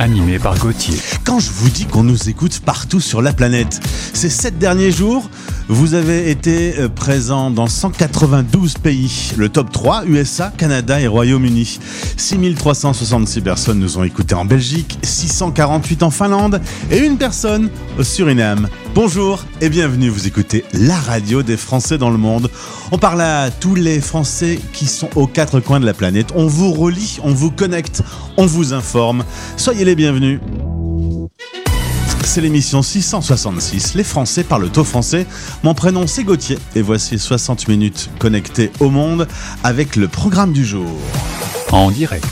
Animé par Gauthier. Quand je vous dis qu'on nous écoute partout sur la planète, ces sept derniers jours, vous avez été euh, présents dans 192 pays. Le top 3, USA, Canada et Royaume-Uni. 6366 personnes nous ont écoutés en Belgique, 648 en Finlande et une personne au Suriname. Bonjour et bienvenue, vous écoutez la radio des Français dans le monde. On parle à tous les Français qui sont aux quatre coins de la planète. On vous relie, on vous connecte, on vous informe. Soyez les bienvenus. C'est l'émission 666. Les Français parlent au français. Mon prénom c'est Gauthier et voici 60 minutes connectées au monde avec le programme du jour. En direct.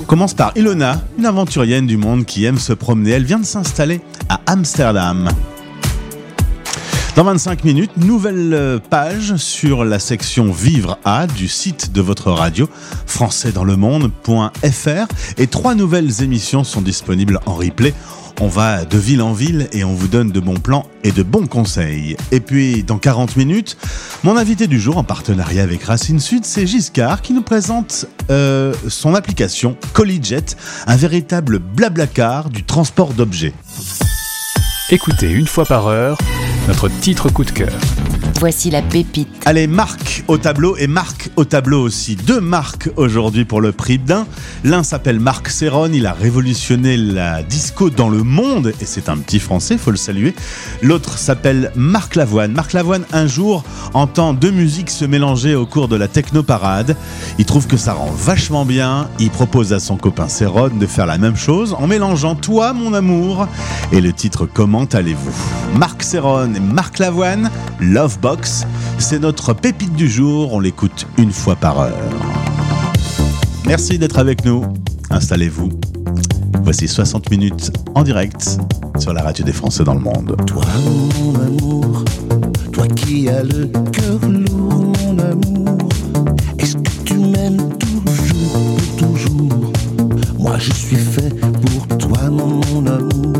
On commence par Ilona, une aventurienne du monde qui aime se promener. Elle vient de s'installer à Amsterdam. Dans 25 minutes, nouvelle euh, page sur la section Vivre à du site de votre radio, françaisdanslemonde.fr. Et trois nouvelles émissions sont disponibles en replay. On va de ville en ville et on vous donne de bons plans et de bons conseils. Et puis, dans 40 minutes, mon invité du jour en partenariat avec Racine Sud, c'est Giscard qui nous présente euh, son application Collijet, un véritable blablacar du transport d'objets. Écoutez une fois par heure notre titre coup de cœur. Voici la pépite. Allez, Marc au tableau et Marc au tableau aussi. Deux marques aujourd'hui pour le prix d'un. L'un s'appelle Marc Serron, il a révolutionné la disco dans le monde et c'est un petit français, faut le saluer. L'autre s'appelle Marc Lavoine. Marc Lavoine, un jour, entend deux musiques se mélanger au cours de la techno-parade. Il trouve que ça rend vachement bien. Il propose à son copain Serron de faire la même chose en mélangeant Toi, mon amour et le titre Comment allez-vous? Marc Serron et Marc Lavoine, C'est notre pépite du jour. On l'écoute une fois par heure. Merci d'être avec nous. Installez-vous. Voici 60 minutes en direct sur la radio des Français dans le monde. Toi, mon amour, toi qui as le cœur lourd, mon amour, est-ce que tu m'aimes toujours, toujours? Moi, je suis fait pour toi, mon amour.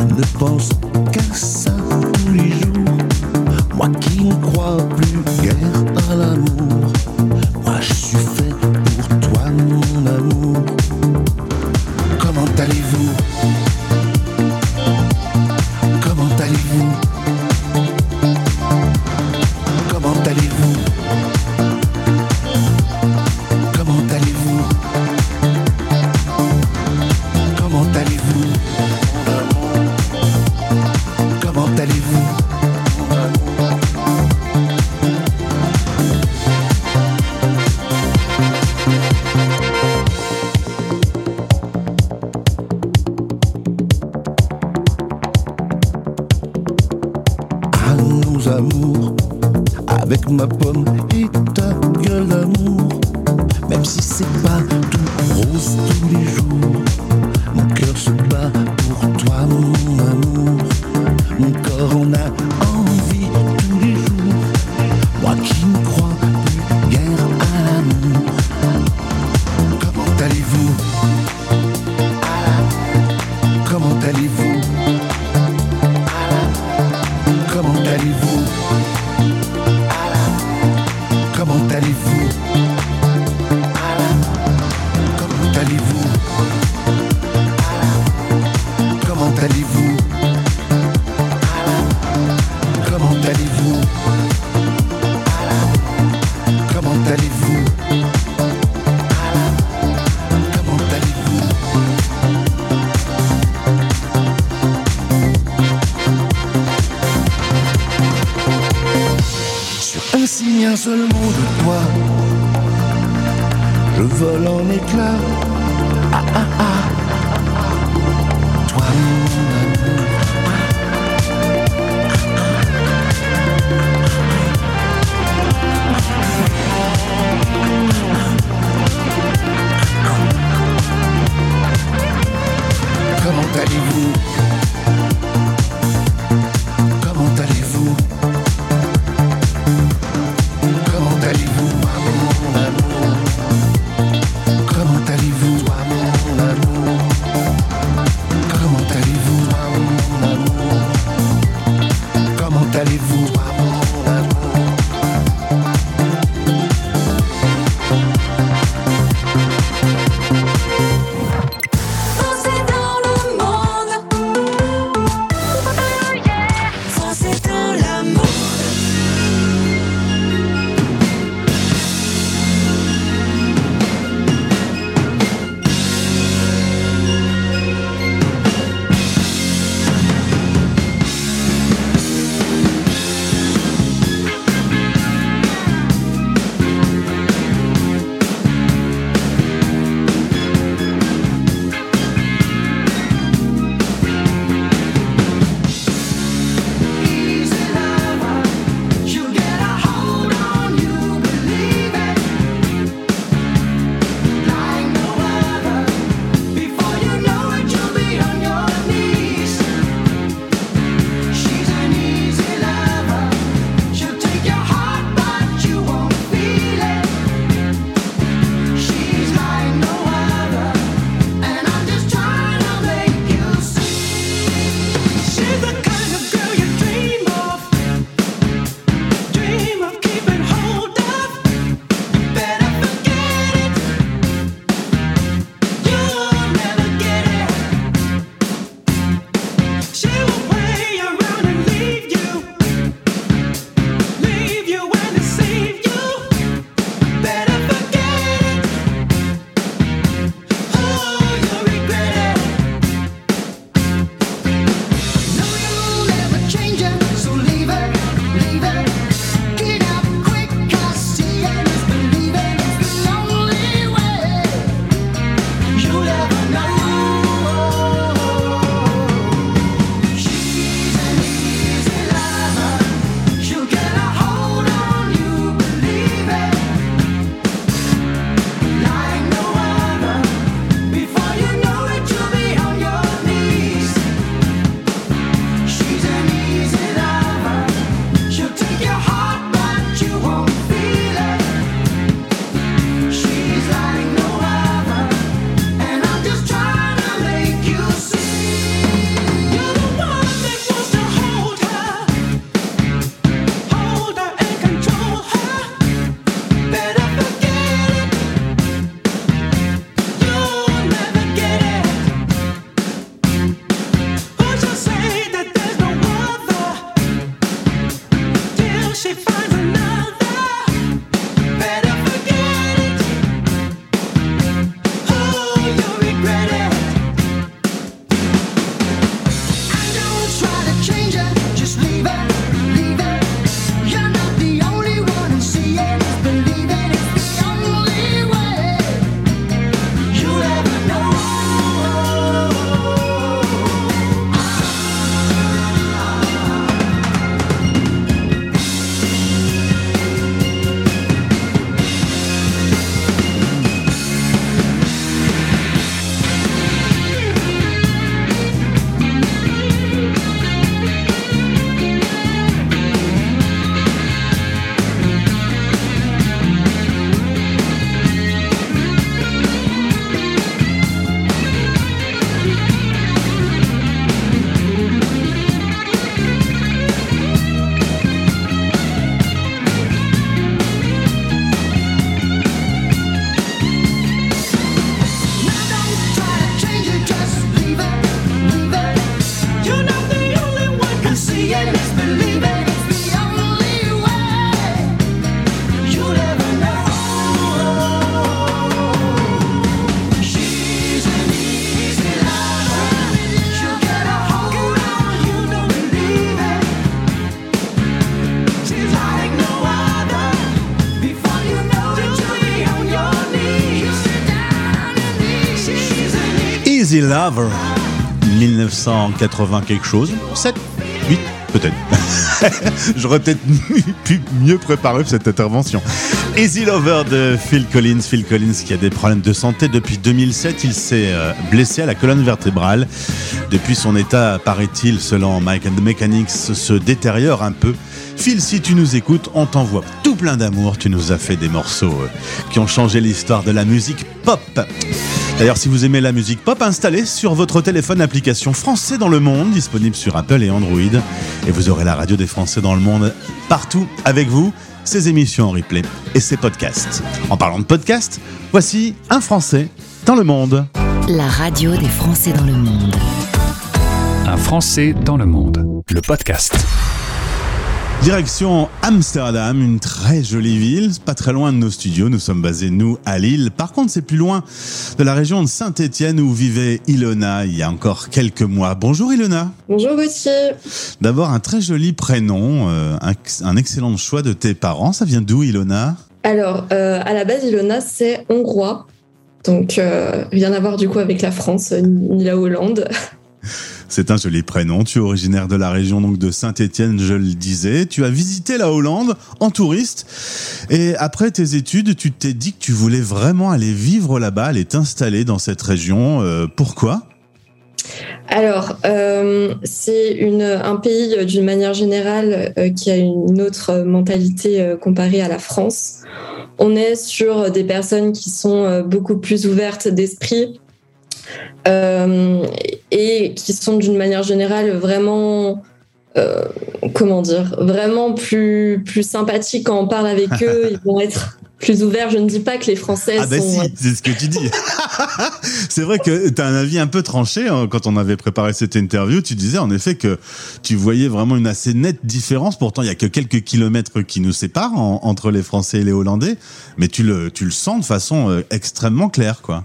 prochain le pense, car Love. Easy Lover, 1980 quelque chose, 7, 8 peut-être. J'aurais peut-être pu mieux préparer cette intervention. Easy Lover de Phil Collins. Phil Collins qui a des problèmes de santé depuis 2007. Il s'est euh, blessé à la colonne vertébrale. Depuis son état, paraît-il, selon Mike and the Mechanics, se détériore un peu. Phil, si tu nous écoutes, on t'envoie tout plein d'amour. Tu nous as fait des morceaux euh, qui ont changé l'histoire de la musique pop. D'ailleurs, si vous aimez la musique pop, installez sur votre téléphone l'application Français dans le monde, disponible sur Apple et Android. Et vous aurez la radio des Français dans le monde partout avec vous, ces émissions en replay et ces podcasts. En parlant de podcasts, voici un Français dans le monde. La radio des Français dans le monde. Un Français dans le monde, le podcast. Direction Amsterdam, une très jolie ville, pas très loin de nos studios. Nous sommes basés, nous, à Lille. Par contre, c'est plus loin de la région de Saint-Étienne où vivait Ilona il y a encore quelques mois. Bonjour Ilona. Bonjour Gauthier. D'abord, un très joli prénom, euh, un, un excellent choix de tes parents. Ça vient d'où Ilona? Alors, euh, à la base, Ilona, c'est hongrois. Donc, euh, rien à voir du coup avec la France, ni la Hollande. C'est un joli prénom. Tu es originaire de la région donc de Saint-Étienne, je le disais. Tu as visité la Hollande en touriste. Et après tes études, tu t'es dit que tu voulais vraiment aller vivre là-bas, aller t'installer dans cette région. Euh, pourquoi? Alors, euh, c'est un pays euh, d'une manière générale qui a une autre mentalité comparée à la France. On est sur des personnes qui sont beaucoup plus ouvertes d'esprit et qui sont d'une manière générale vraiment, euh, comment dire, vraiment plus, plus sympathiques quand on parle avec eux. Ils vont être plus ouverts. Je ne dis pas que les Français Ah bah sont... si, c'est ce que tu dis. c'est vrai que tu as un avis un peu tranché hein, quand on avait préparé cette interview. Tu disais en effet que tu voyais vraiment une assez nette différence. Pourtant, il y a que quelques kilomètres qui nous séparent en- entre les Français et les Hollandais, mais tu le, tu le sens de façon euh, extrêmement claire, quoi.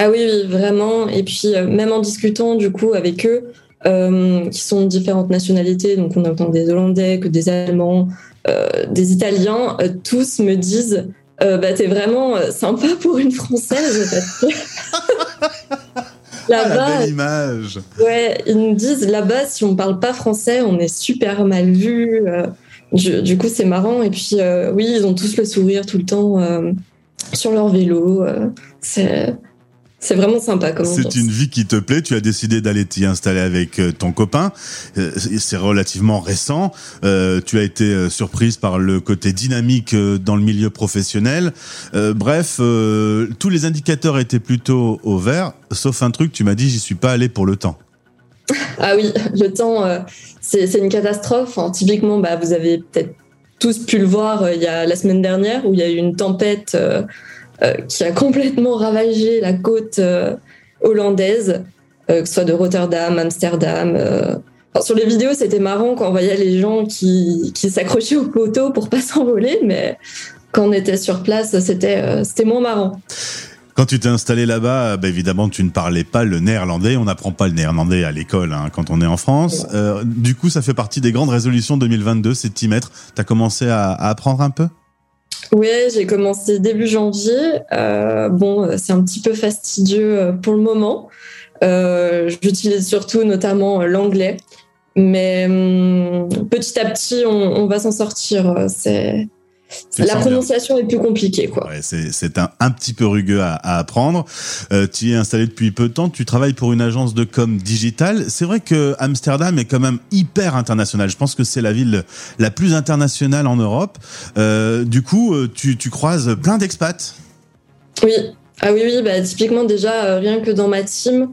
Ah oui, oui, vraiment. Et puis, euh, même en discutant du coup avec eux, euh, qui sont de différentes nationalités, donc on a autant des Hollandais que des Allemands, euh, des Italiens, tous me disent bah, T'es vraiment sympa pour une Française. Ah, Là-bas, image. ouais, ils nous disent là-bas, si on parle pas français, on est super mal vu. du, du coup, c'est marrant. Et puis, oui, ils ont tous le sourire tout le temps sur leur vélo. c'est. C'est vraiment sympa C'est une vie qui te plaît. Tu as décidé d'aller t'y installer avec euh, ton copain. Euh, C'est relativement récent. Euh, tu as été surprise par le côté dynamique dans le milieu professionnel. Bref, tous les indicateurs étaient plutôt au vert, sauf un truc. Tu m'as dit, j'y suis pas allé pour le temps. Ah oui, le temps, c'est une catastrophe. Hein. Typiquement, bah, vous avez peut-être tous pu le voir il y a la semaine dernière où il y a eu une tempête qui a complètement ravagé la côte euh, hollandaise, euh, que ce soit de Rotterdam, Amsterdam. euh. Enfin, sur les vidéos, c'était marrant quand on voyait les gens qui, qui s'accrochaient au poteau pour pas s'envoler, mais quand on était sur place, c'était euh, c'était moins marrant. Quand tu t'es installé là-bas, bah, évidemment, tu ne parlais pas le néerlandais. On n'apprend pas le néerlandais à l'école hein, quand on est en France. Euh, du coup, ça fait partie des grandes résolutions 2022, c'est de t'y mettre. Tu as commencé à, à apprendre un peu? Oui, j'ai commencé début janvier. Euh, bon, euh, c'est un petit peu fastidieux euh, pour le moment. Euh, J'utilise surtout notamment euh, l'anglais. Mais hum, petit à petit, on, on va s'en sortir. C'est La prononciation est plus compliquée, quoi. Ouais, c'est c'est un, un petit peu rugueux à, à apprendre. Euh, tu y es installé depuis peu de temps. Tu travailles pour une agence de com digitale. C'est vrai que Amsterdam est quand même hyper international. Je pense que c'est la ville la plus internationale en Europe. Euh, du coup, euh, tu, tu croises plein d'expats. Oui, ah oui, oui, bah, typiquement déjà, euh, rien que dans ma team,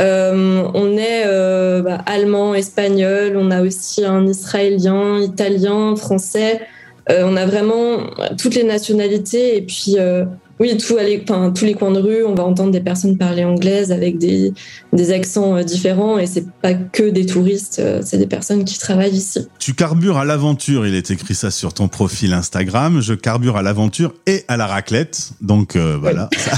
euh, on est euh, bah, allemand, espagnol, on a aussi un israélien, italien, français. Euh, on a vraiment toutes les nationalités et puis euh, oui, tout aller, enfin, tous les coins de rue, on va entendre des personnes parler anglaise avec des, des accents euh, différents et c'est pas que des touristes, c'est des personnes qui travaillent ici. Tu carbures à l'aventure. Il est écrit ça sur ton profil Instagram. Je carbure à l'aventure et à la raclette. Donc euh, voilà, ça,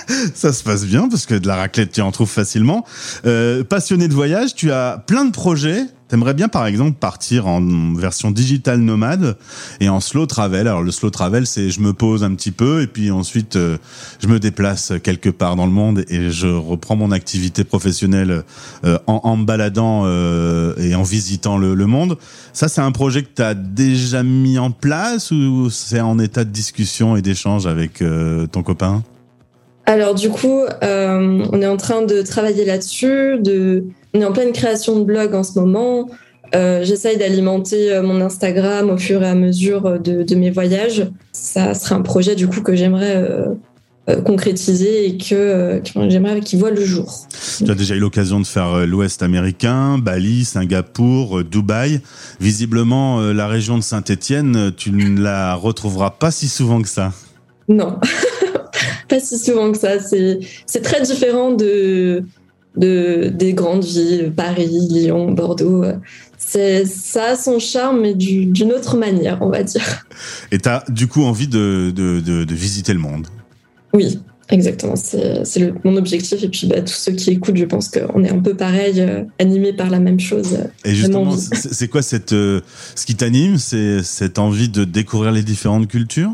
ça se passe bien parce que de la raclette, tu en trouves facilement. Euh, passionné de voyage, tu as plein de projets. T'aimerais bien, par exemple, partir en version digital nomade et en slow travel. Alors, le slow travel, c'est je me pose un petit peu et puis ensuite, euh, je me déplace quelque part dans le monde et je reprends mon activité professionnelle euh, en, me baladant euh, et en visitant le, le monde. Ça, c'est un projet que tu as déjà mis en place ou c'est en état de discussion et d'échange avec ton copain? Alors du coup, on est en train de travailler là-dessus. De... On est en pleine création de blog en ce moment. Euh, J'essaye d'alimenter euh, mon Instagram au fur et à mesure de, de, mes voyages. Ça sera un projet du coup que j'aimerais euh, euh, concrétiser et que, euh, que j'aimerais qu'il voit le jour. Tu as déjà eu l'occasion de faire euh, l'Ouest américain, Bali, Singapour, euh, Dubaï. Visiblement, euh, la région de Saint-Étienne, tu ne la retrouveras pas si souvent que ça. Non, pas si souvent que ça. C'est très différent de, de, des grandes villes, Paris, Lyon, Bordeaux. Ça a son charme, mais d'une autre manière, on va dire. Et tu as du coup envie de, de, de, de visiter le monde Oui, exactement. C'est mon objectif. Et puis, bah, tous ceux qui écoutent, je pense qu'on est un peu pareil, euh, animés par la même chose. Euh, Et justement, c'est quoi cette, euh, ce qui t'anime C'est cette envie de découvrir les différentes cultures?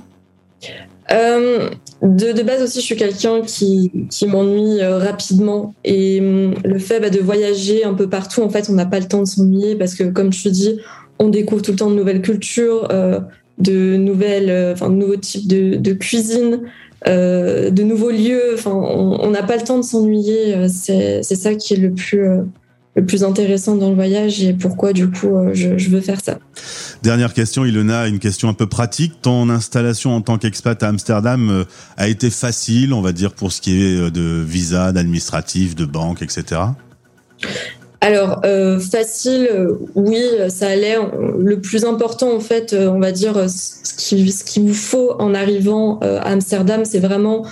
Euh, de, de, base aussi, je suis quelqu'un qui, qui m'ennuie euh, rapidement. Et euh, le fait bah, de voyager un peu partout, en fait, on n'a pas le temps de s'ennuyer parce que, comme te dis, on découvre tout le temps de nouvelles cultures, euh, de nouvelles, euh, enfin, de nouveaux types de, de cuisine, euh, de nouveaux lieux. Enfin, on n'a pas le temps de s'ennuyer. C'est ça qui est le plus le plus intéressant dans le voyage et pourquoi du coup je, je, veux faire ça. Dernière question, Ilona, une question un peu pratique. Ton installation en tant qu'expat à Amsterdam a été facile, on va dire, pour ce qui est de visa, d'administratif, de banque, etc. Alors, euh, facile, oui, ça allait. Le plus important, en fait, on va dire, ce qu'il ce qu vous faut en arrivant à Amsterdam, c'est vraiment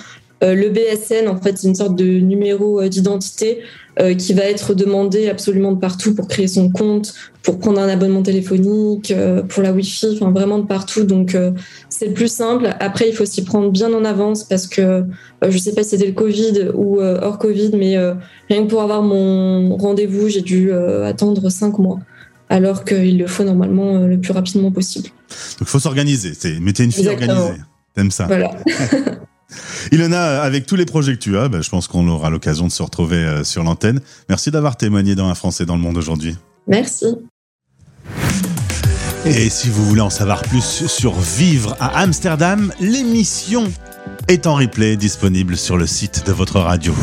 le BSN, en fait, c'est une sorte de numéro d'identité euh, qui va être demandé absolument de partout pour créer son compte, pour prendre un abonnement téléphonique, euh, pour la Wi-Fi, enfin vraiment de partout. Donc euh, c'est le plus simple. Après, il faut s'y prendre bien en avance parce que je sais pas si c'était le Covid ou hors Covid, mais rien que pour avoir mon rendez-vous, j'ai dû attendre cinq mois alors qu'il le faut normalement le plus rapidement possible. Donc il faut s'organiser. T'es une fille Exactement. organisée. T'aimes ça. Voilà. Ilona, avec tous les projets que tu as, ben, je pense qu'on aura l'occasion de se retrouver euh, sur l'antenne. Merci d'avoir témoigné dans Un Français dans le monde aujourd'hui. Merci. Et si vous voulez en savoir plus sur Vivre à Amsterdam, l'émission est en replay disponible sur le site de votre radio.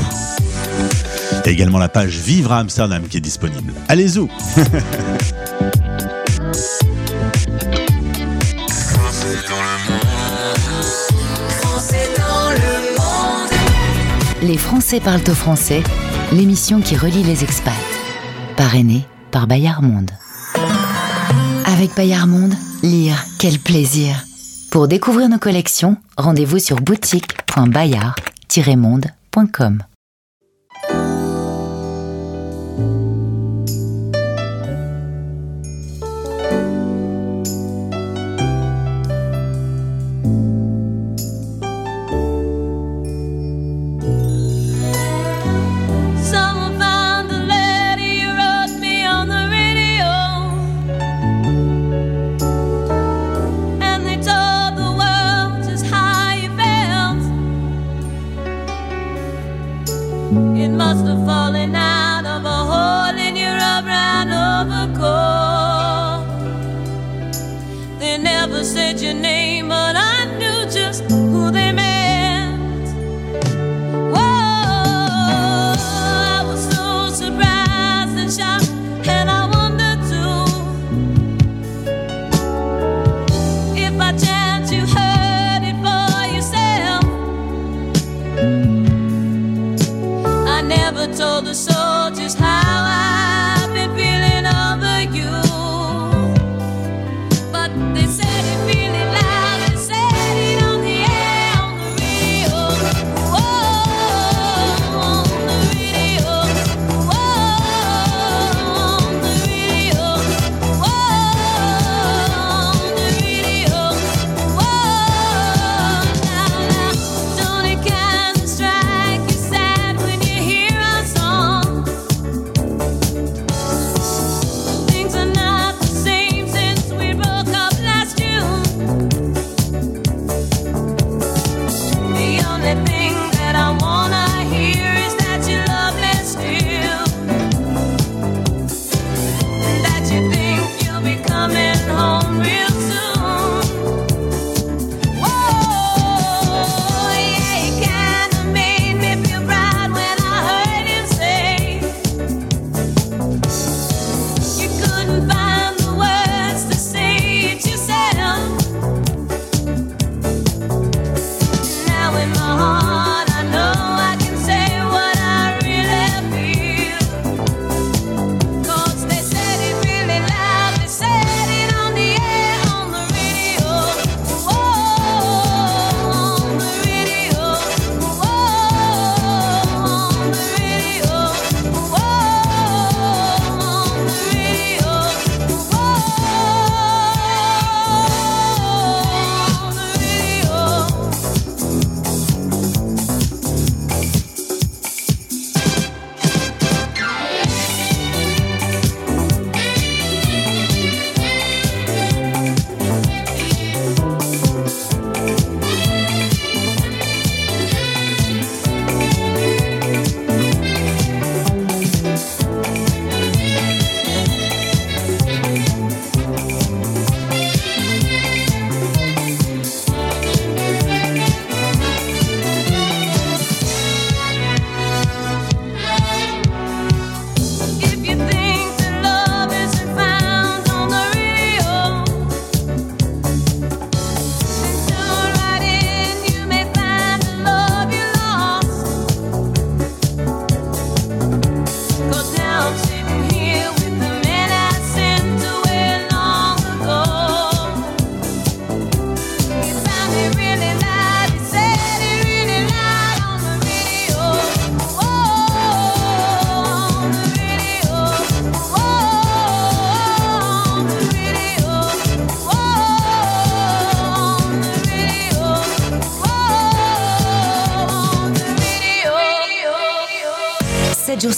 Et également la page Vivre à Amsterdam qui est disponible. Allez-y Les Français parlent au français, l'émission qui relie les expats. Parrainée par Bayard Monde. Avec Bayard Monde, lire, quel plaisir Pour découvrir nos collections, rendez-vous sur boutique.bayard-monde.com.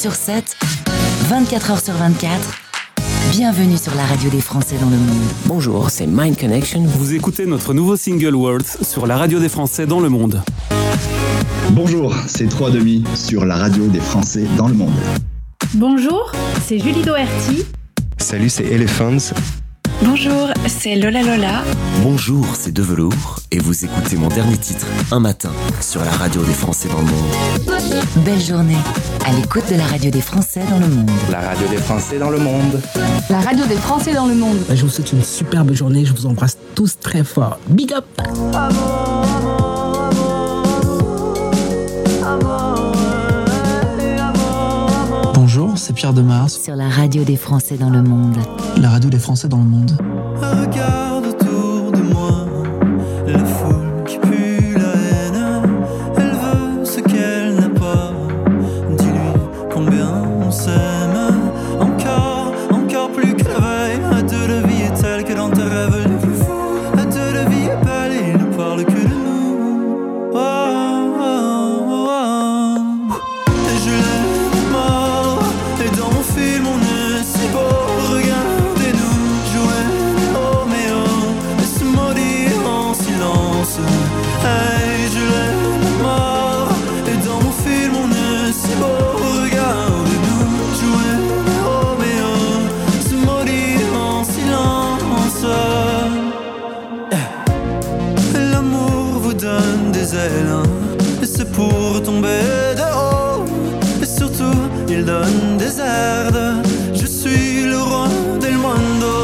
sur 7, 24 heures sur 24. Bienvenue sur la radio des Français dans le monde. Bonjour, c'est Mind Connection. Vous écoutez notre nouveau single Words sur la radio des Français dans le monde. Bonjour, c'est 3 demi sur la radio des Français dans le monde. Bonjour, c'est Julie Doherty. Salut, c'est Elephants. Bonjour, c'est Lola Lola. Bonjour, c'est De Velours et vous écoutez mon dernier titre, Un matin, sur la radio des Français dans le monde. Belle journée à l'écoute de la radio des Français dans le monde. La radio des Français dans le monde. La radio des Français dans le monde. Je vous souhaite une superbe journée, je vous embrasse tous très fort. Big up Bonjour, c'est Pierre Demars. Sur la radio des Français dans le monde. La radio des Français dans le monde. Regarde pour tomber de haut. Et surtout, il donne des aides. Je suis le roi del mondo.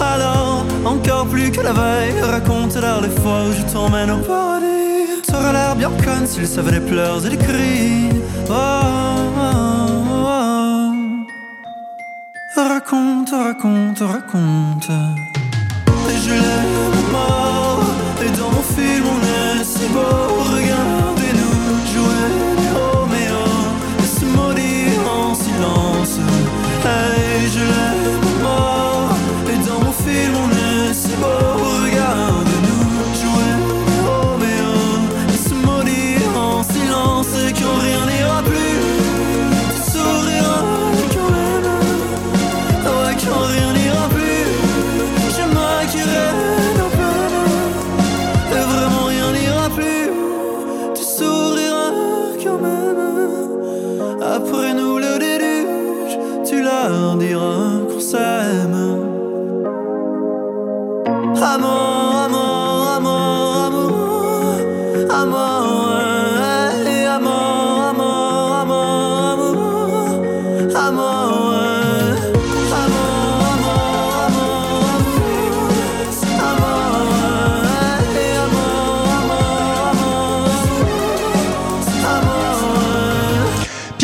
Alors, encore plus que la veille, raconte-leur les fois où je t'emmène au paradis. T'aurais l'air bien conne s'il savait les pleurs et les cris. Oh, oh, oh. Raconte, raconte, raconte. Et je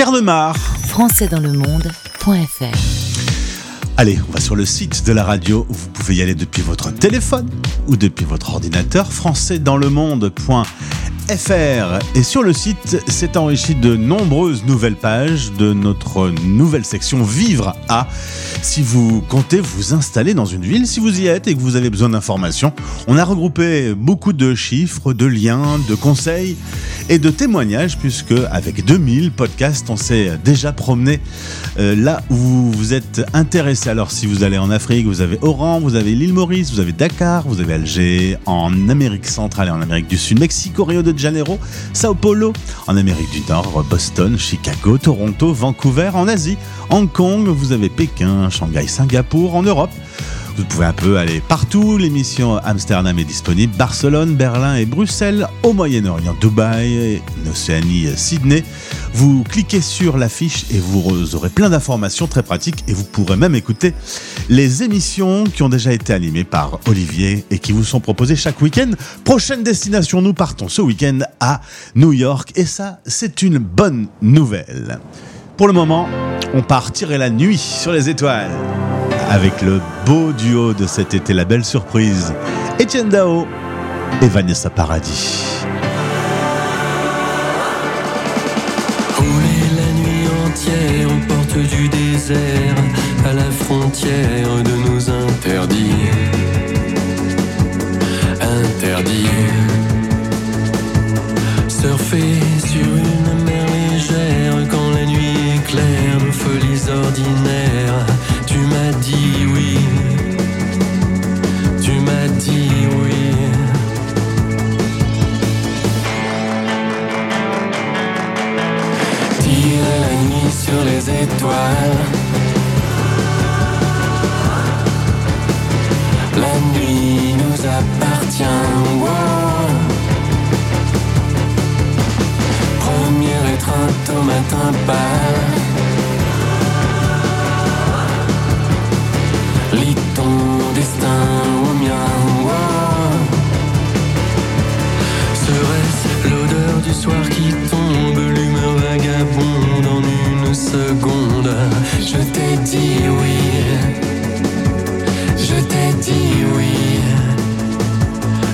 Pierre Demar. Français dans le monde.fr Allez, on va sur le site de la radio. Vous pouvez y aller depuis votre téléphone ou depuis votre ordinateur. françaisdanslemonde.fr Et sur le site, c'est enrichi de nombreuses nouvelles pages de notre nouvelle section Vivre à. Si vous comptez vous installer dans une ville, si vous y êtes et que vous avez besoin d'informations, on a regroupé beaucoup de chiffres, de liens, de conseils et de témoignages, puisque avec 2000 podcasts, on s'est déjà promené euh, là où vous êtes intéressé. Alors si vous allez en Afrique, vous avez Oran, vous avez l'île Maurice, vous avez Dakar, vous avez Alger, en Amérique centrale et en Amérique du Sud, Mexico, Rio de Janeiro, Sao Paulo, en Amérique du Nord, Boston, Chicago, Toronto, Vancouver, en Asie, Hong Kong, vous avez Pékin, Shanghai, Singapour, en Europe. Vous pouvez un peu aller partout. L'émission Amsterdam est disponible. Barcelone, Berlin et Bruxelles. Au Moyen-Orient, Dubaï, en Océanie, Sydney. Vous cliquez sur l'affiche et vous aurez plein d'informations très pratiques. Et vous pourrez même écouter les émissions qui ont déjà été animées par Olivier et qui vous sont proposées chaque week-end. Prochaine destination, nous partons ce week-end à New York. Et ça, c'est une bonne nouvelle. Pour le moment, on part tirer la nuit sur les étoiles avec le beau duo de cet été, la belle surprise, Étienne Dao et Vanessa Paradis. Rouler la nuit entière aux portes du désert, à la frontière de nos interdits. Interdits. Surfer La nuit nous appartient. Wow. Premier étreinte au matin pâle. Lis ton destin oh au mien. Wow. Serait-ce l'odeur du soir qui tombe, l'humeur vagabonde? seconde. Je t'ai dit oui, je t'ai dit oui.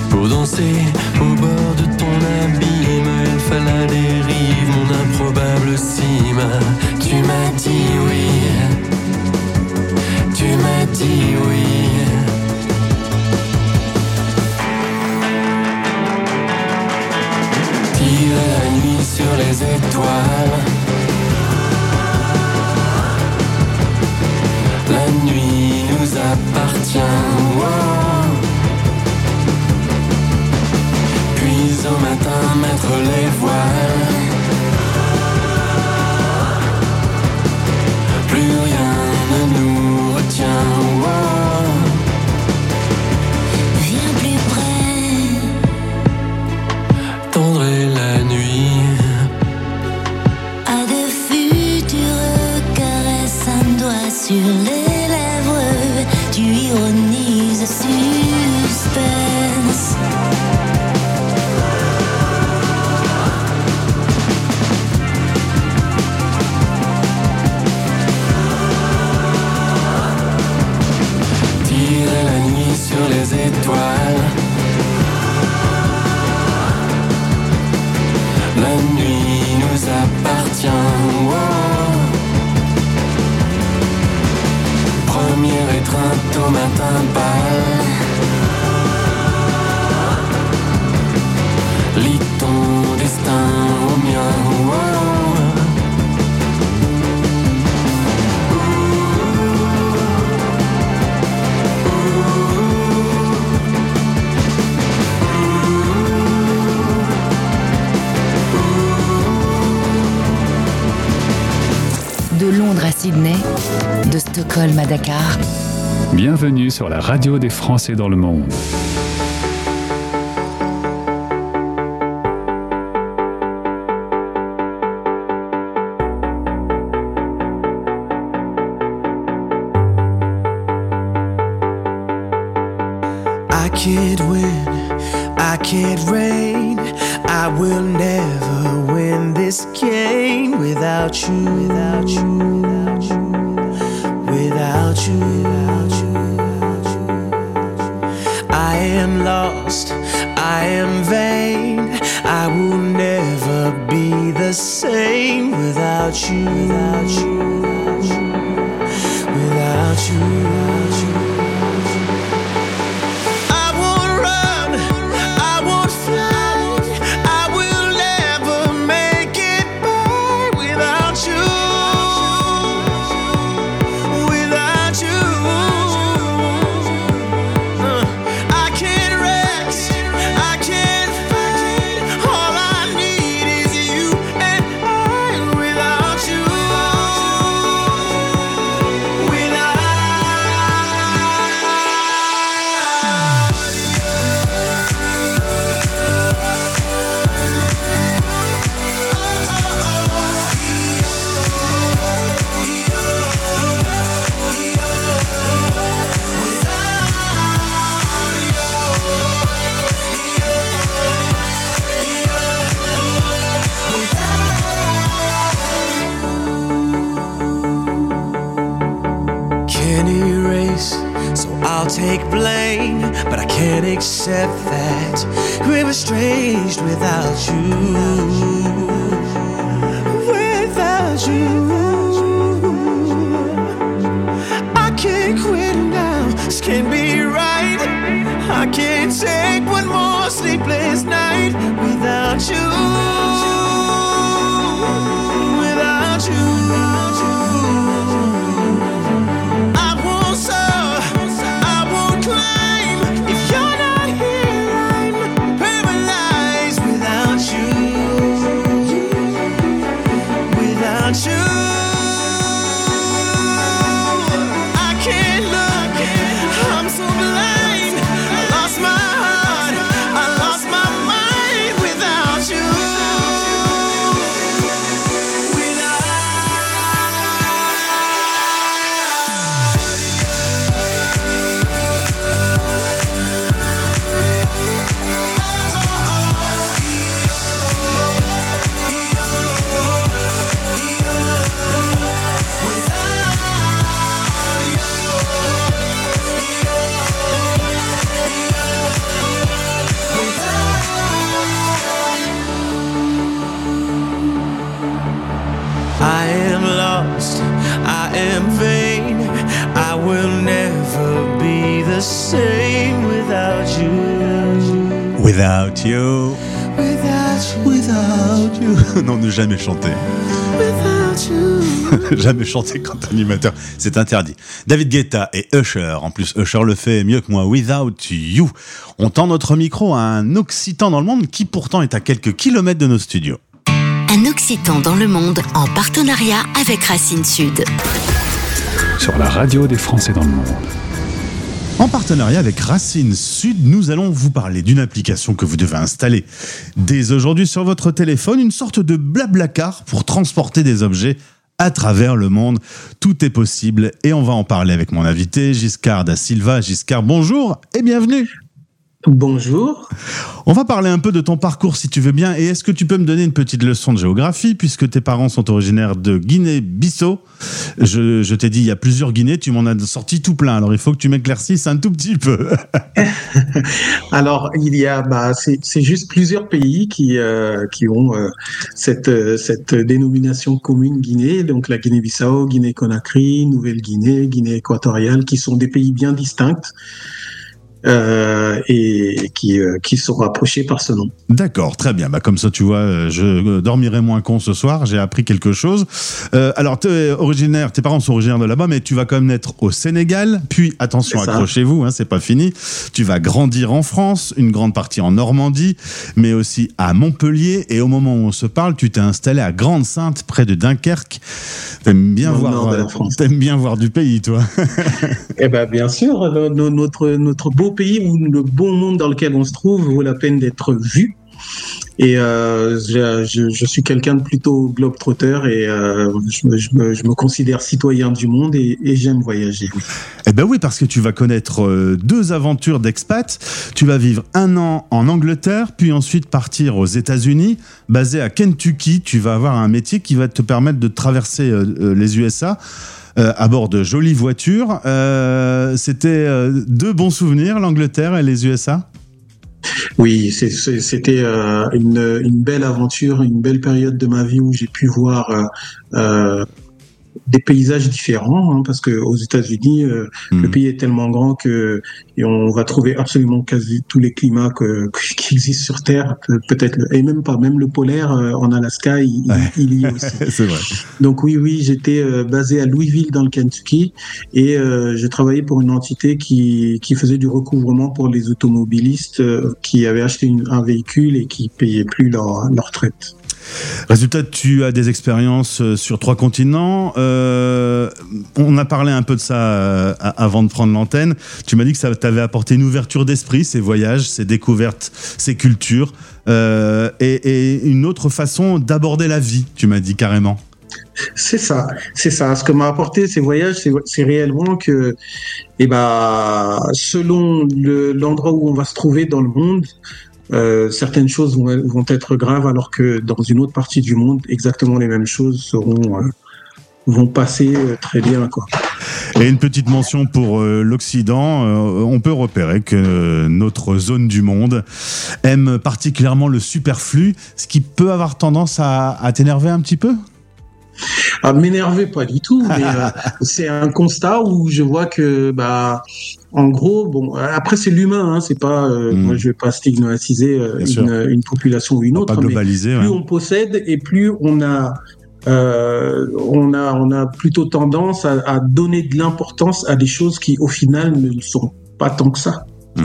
Pour danser au bord de ton abîme, il fallait la mon improbable cime. Bienvenue sur la radio des Français dans le monde. Jamais chanter. Jamais chanter quand animateur. C'est interdit. David Guetta et Usher. En plus, Usher le fait mieux que moi. Without you. On tend notre micro à un Occitan dans le monde qui pourtant est à quelques kilomètres de nos studios. Un Occitan dans le monde en partenariat avec Racine Sud. Sur la radio des Français dans le monde. En partenariat avec Racine Sud, nous allons vous parler d'une application que vous devez installer dès aujourd'hui sur votre téléphone, une sorte de blablacar pour transporter des objets à travers le monde. Tout est possible et on va en parler avec mon invité Giscard da Silva. Giscard, bonjour et bienvenue. Bonjour. On va parler un peu de ton parcours si tu veux bien. Et est-ce que tu peux me donner une petite leçon de géographie puisque tes parents sont originaires de Guinée-Bissau? Je, je t'ai dit, il y a plusieurs Guinées, tu m'en as sorti tout plein. Alors il faut que tu m'éclaircisses un tout petit peu. Alors il y a, bah, c'est juste plusieurs pays qui, euh, qui ont euh, cette, euh, cette dénomination commune Guinée. Donc la Guinée-Bissau, Guinée-Conakry, Nouvelle-Guinée, Guinée équatoriale, qui sont des pays bien distincts. Euh, et qui, euh, qui sont rapprochés par ce nom. D'accord, très bien. Bah, comme ça, tu vois, euh, je dormirai moins con ce soir. J'ai appris quelque chose. Euh, alors, es originaire, tes parents sont originaires de là-bas, mais tu vas quand même naître au Sénégal. Puis, attention, accrochez-vous, hein, c'est pas fini. Tu vas grandir en France, une grande partie en Normandie, mais aussi à Montpellier. Et au moment où on se parle, tu t'es installé à Grande-Sainte, près de Dunkerque. T'aimes bien voir, t'aimes bien voir du pays, toi. eh ben, bien sûr, notre notre beau pays où le bon monde dans lequel on se trouve vaut la peine d'être vu. Et euh, je, suis quelqu'un de plutôt globe-trotteur et euh, je, me, considère citoyen du monde et, j'aime voyager. Eh ben oui, parce que tu vas connaître euh, deux aventures d'expat. Tu vas vivre un an en Angleterre, puis ensuite partir aux États-Unis, basé à Kentucky. Tu vas avoir un métier qui va te permettre de traverser les USA. Euh, à bord de jolies voitures. Euh, C'était euh, deux bons souvenirs, l'Angleterre et les USA oui, c'était euh, une, une, belle aventure, une belle période de ma vie où j'ai pu voir euh, des paysages différents, hein, parce que aux États-Unis, euh, mmh. le pays est tellement grand que et on va trouver absolument quasi tous les climats que, qui existent sur Terre, peut-être et même pas, même le polaire euh, en Alaska, il, ouais. il y est aussi. C'est vrai. Donc oui, oui, j'étais euh, basé à Louisville dans le Kentucky et euh, j'ai travaillé pour une entité qui qui faisait du recouvrement pour les automobilistes qui avaient acheté une, un véhicule et qui payaient plus leur, leur retraite. Résultat, tu as des expériences sur trois continents. Euh, on a parlé un peu de ça euh, avant de prendre l'antenne. Tu m'as dit que ça t'avait apporté une ouverture d'esprit, ces voyages, ces découvertes, ces cultures, euh, et, une autre façon d'aborder la vie, tu m'as dit carrément. C'est ça, c'est ça. Ce que m'a apporté ces voyages, c'est réellement que, eh ben, selon l'endroit le, où on va se trouver dans le monde, euh, certaines choses vont, être graves alors que dans une autre partie du monde, exactement les mêmes choses seront euh, vont passer euh, très bien. Et une petite mention pour l'Occident, on peut repérer que notre zone du monde aime particulièrement le superflu, ce qui peut avoir tendance à, à t'énerver un petit peu? À m'énerver pas du tout, mais euh, c'est un constat où je vois que bah en gros, bon, après c'est l'humain, hein, c'est pas, euh, mmh. moi je vais pas stigmatiser euh, une, une, population ou une autre, mais plus ouais. on possède et plus on a, euh, on a, on a plutôt tendance à, à donner de l'importance à des choses qui au final ne sont pas tant que ça. Mmh.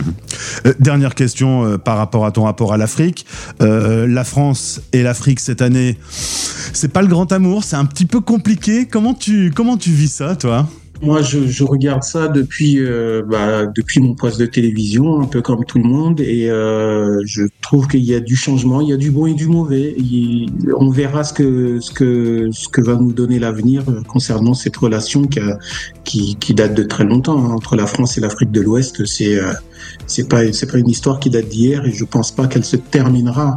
Euh, dernière question euh, par rapport à ton rapport à l'Afrique. Euh, la France et l'Afrique cette année, c'est pas le grand amour, c'est un petit peu compliqué. Comment tu, comment tu vis ça, toi? Moi, je, regarde ça depuis bah, depuis mon poste de télévision, un peu comme tout le monde, et je trouve qu'il y a du changement, il y a du bon et du mauvais. On verra ce que ce que ce que va nous donner l'avenir concernant cette relation qui, qui, date de très longtemps hein, entre la France et l'Afrique de l'Ouest. C'est c'est pas pas une histoire qui date d'hier, et je pense pas qu'elle se terminera.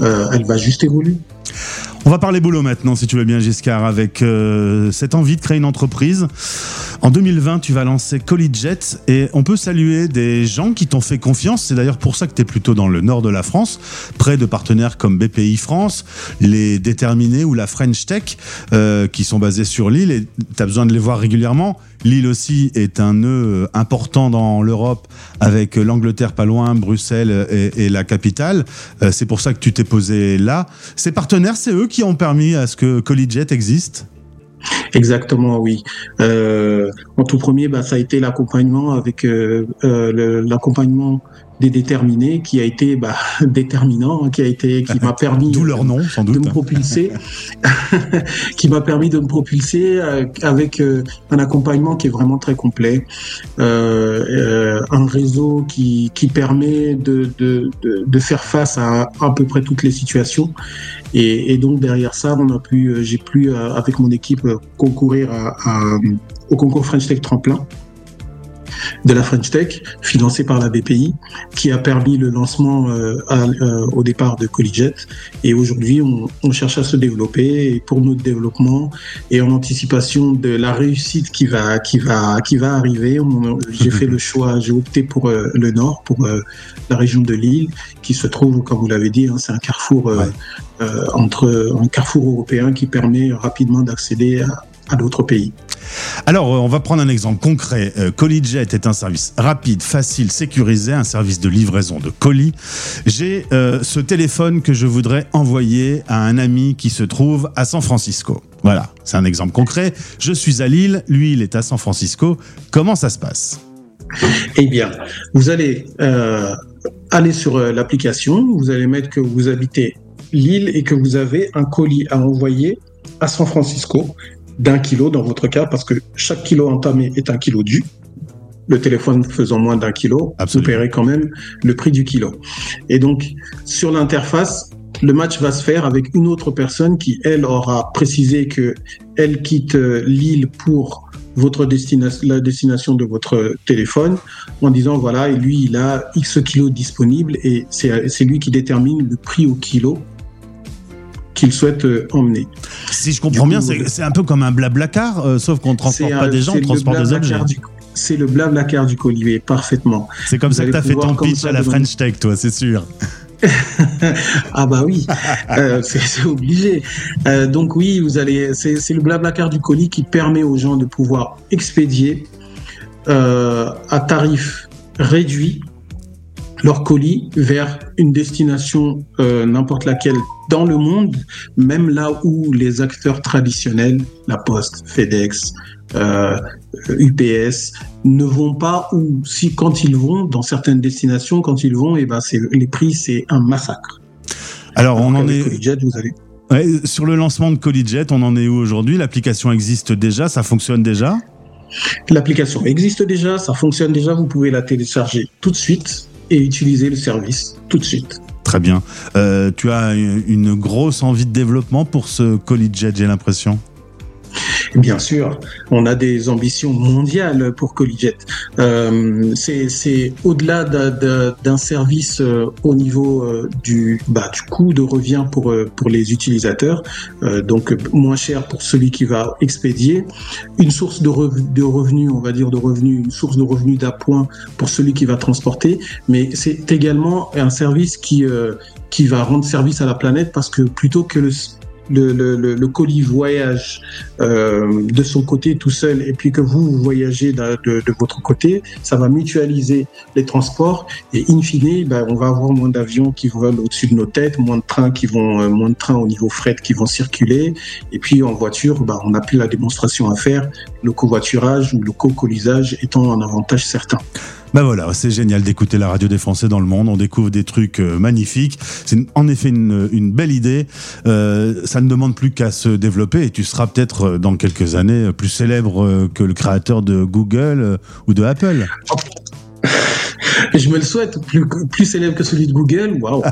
Euh, elle va juste évoluer. On va parler boulot maintenant, si tu veux bien, Giscard, avec euh, cette envie de créer une entreprise. En 2020, tu vas lancer Collegiate et on peut saluer des gens qui t'ont fait confiance. C'est d'ailleurs pour ça que tu es plutôt dans le nord de la France, près de partenaires comme BPI France, les Déterminés ou la French Tech, euh, qui sont basés sur l'île et tu as besoin de les voir régulièrement. L'île aussi est un nœud important dans l'Europe avec l'Angleterre pas loin, Bruxelles et, et la capitale. Euh, c'est pour ça que tu t'es posé là. Ces partenaires, c'est eux qui ont permis à ce que Collegiate existe? Exactement, oui. Euh, en tout premier, bah, ça a été l'accompagnement avec euh, euh, l'accompagnement des déterminés qui a été bah, déterminant, qui a été, qui m'a permis D'où leur nom, sans doute. de me propulser, qui m'a permis de me propulser euh, avec euh, un accompagnement qui est vraiment très complet, euh, un réseau qui, qui permet de, de, de, de faire face à à peu près toutes les situations. Et, et donc derrière ça, on a pu, j'ai pu avec mon équipe concourir à, à- au concours French Tech Tremplin de la French Tech, financé par la BPI, qui a permis le lancement euh, à- euh, au départ de Collegiate. Et aujourd'hui, on, on cherche à se développer. Et pour notre développement et en anticipation de la réussite qui va, qui va, qui va arriver, j'ai fait le choix, j'ai opté pour euh, le Nord, pour la région de Lille, qui se trouve, comme vous l'avez dit, hein, c'est un carrefour entre un carrefour européen qui permet rapidement d'accéder à, à d'autres pays. Alors, euh, on va prendre un exemple concret. Euh, Collegiate est un service rapide, facile, sécurisé, un service de livraison de colis. J'ai euh, ce téléphone que je voudrais envoyer à un ami qui se trouve à San Francisco. Voilà, c'est un exemple concret. Je suis à Lille, lui, il est à San Francisco. Comment ça se passe? Eh bien, vous allez euh, aller sur l'application, vous allez mettre que vous habitez Lille et que vous avez un colis à envoyer à San Francisco d'un kilo dans votre cas, parce que chaque kilo entamé est un kilo dû. Le téléphone faisant moins d'un kilo, vous paierez quand même le prix du kilo. Et donc, sur l'interface, le match va se faire avec une autre personne qui, elle, aura précisé que elle quitte euh, l'île pour votre destination, la destination de votre téléphone, en disant voilà, et lui, il a X kilos disponibles et c'est c'est lui qui détermine le prix au kilo qu'il souhaite euh, emmener. Si je comprends bien, c'est c'est un peu comme un blablacar, euh, sauf qu'on ne transporte pas des gens, on transporte des objets. C'est le blablacar du collier, parfaitement. C'est comme Vous ça que tu as fait ton pitch à la French Tech, toi, c'est sûr. Ah bah oui, Euh, c'est obligé. Euh, donc oui, vous allez, c'est le blablacar du colis qui permet aux gens de pouvoir expédier euh, à tarif réduit leur colis vers une destination euh, n'importe laquelle dans le monde, même là où les acteurs traditionnels, la Poste, FedEx, euh, UPS, ne vont pas ou si quand ils vont dans certaines destinations, quand ils vont, et ben c'est les prix c'est un massacre. Alors, on en avec est. Collegiate, vous allez Ouais, sur le lancement de Collegiate, on en est où aujourd'hui? L'application existe déjà, ça fonctionne déjà? L'application existe déjà, ça fonctionne déjà, vous pouvez la télécharger tout de suite et utiliser le service tout de suite. Très bien. Euh, tu as une grosse envie de développement pour ce Collegiate, j'ai l'impression? Bien sûr, on a des ambitions mondiales pour Collegiate. Euh, c'est au-delà d'un- service euh, au niveau euh, du, bah, du coût de revient pour, euh, pour les utilisateurs, donc moins cher pour celui qui va expédier, une source de, rev- de revenus, on va dire de revenus, une source de revenus d'appoint pour celui qui va transporter, mais c'est également un service qui, qui va rendre service à la planète parce que plutôt que le le, colis voyage euh, de son côté tout seul et puis que vous, voyagez de votre côté, ça va mutualiser les transports et in fine, ben, on va avoir moins d'avions qui volent au-dessus de nos têtes, moins de trains qui vont, euh, moins de trains au niveau fret qui vont circuler et puis en voiture, ben, on n'a plus la démonstration à faire, le covoiturage ou le co-colisage étant un avantage certain. Bah voilà, c'est génial d'écouter la radio des Français dans le monde. On découvre des trucs euh, magnifiques. C'est en effet une, belle idée. Euh, ça ne demande plus qu'à se développer et tu seras peut-être euh, dans quelques années euh, plus célèbre que le créateur de Google ou de Apple. Je me le souhaite, plus, plus célèbre que celui de Google, waouh.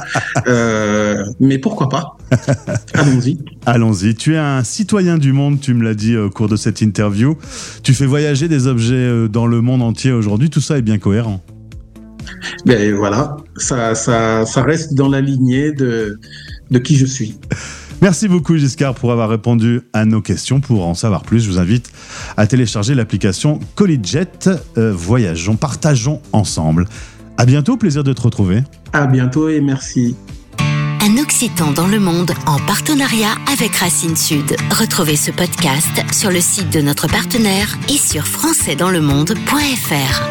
Euh, mais pourquoi pas? Allons-y. Allons-y. Tu es un citoyen du monde, tu me l'as dit au cours de cette interview. Tu fais voyager des objets euh, dans le monde entier aujourd'hui. Tout ça est bien cohérent. Ben voilà, ça, ça, ça reste dans la lignée de, de qui je suis. Merci beaucoup Giscard pour avoir répondu à nos questions. Pour en savoir plus, je vous invite à télécharger l'application Collegiate. Euh, voyageons, partageons ensemble. À bientôt, plaisir de te retrouver. À bientôt et merci. Un Occitan dans le monde en partenariat avec Racine Sud. Retrouvez ce podcast sur le site de notre partenaire et sur françaisdanslemonde.fr.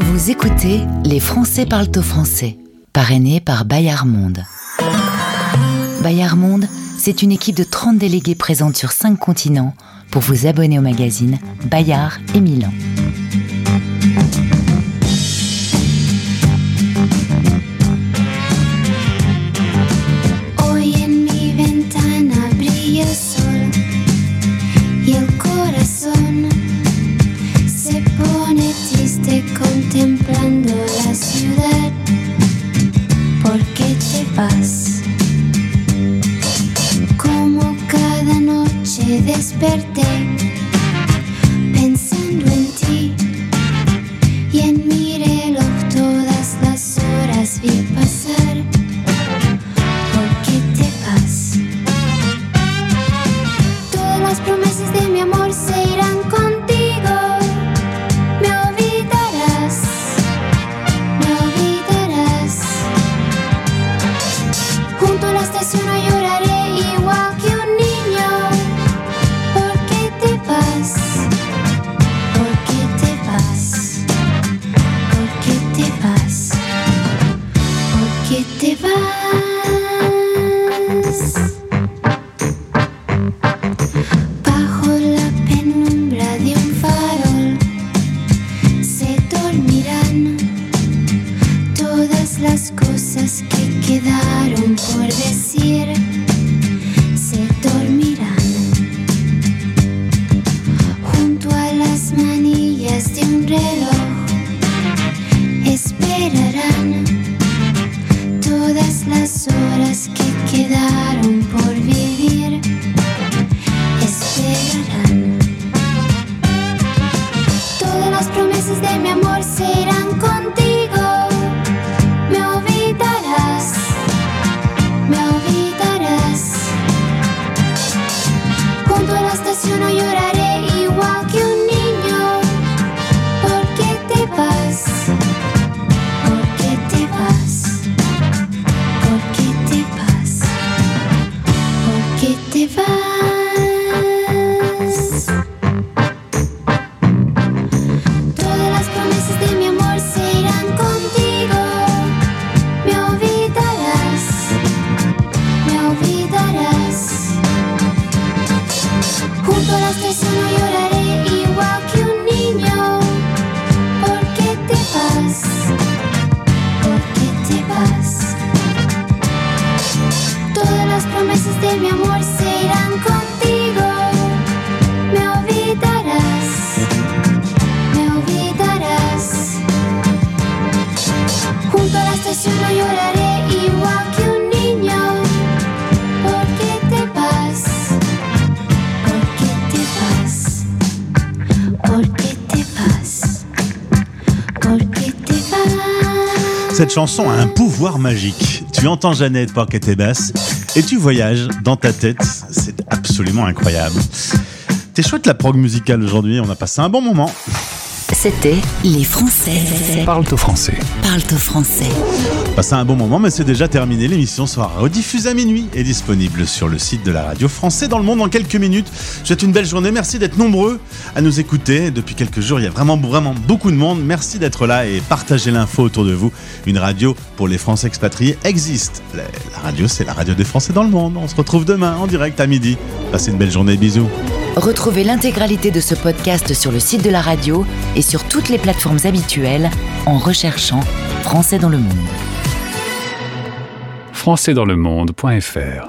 Vous écoutez Les Français parlent au français, parrainé par Bayard Monde. Bayard Monde, c'est une équipe de 30 délégués présente sur 5 continents pour vous abonner au magazine Bayard et Milan. Cette chanson a un pouvoir magique. Tu entends Jeannette par tes basses et tu voyages dans ta tête. C'est absolument incroyable. T'es chouette la prog musicale aujourd'hui, on a passé un bon moment. C'était Les Français Parle au français. Parlent français. Passé un bon moment, mais c'est déjà terminé. L'émission sera rediffusée à minuit et disponible sur le site de la radio français dans le monde en quelques minutes. Je vous souhaite une belle journée. Merci d'être nombreux à nous écouter. Depuis quelques jours, il y a vraiment, vraiment beaucoup de monde. Merci d'être là et partagez l'info autour de vous. Une radio pour les Français expatriés existe. La radio, c'est la radio des Français dans le monde. On se retrouve demain en direct à midi. Passez une belle journée. Bisous. Retrouvez l'intégralité de ce podcast sur le site de la radio et sur toutes les plateformes habituelles en recherchant Français dans le monde. françaisdanslemonde.fr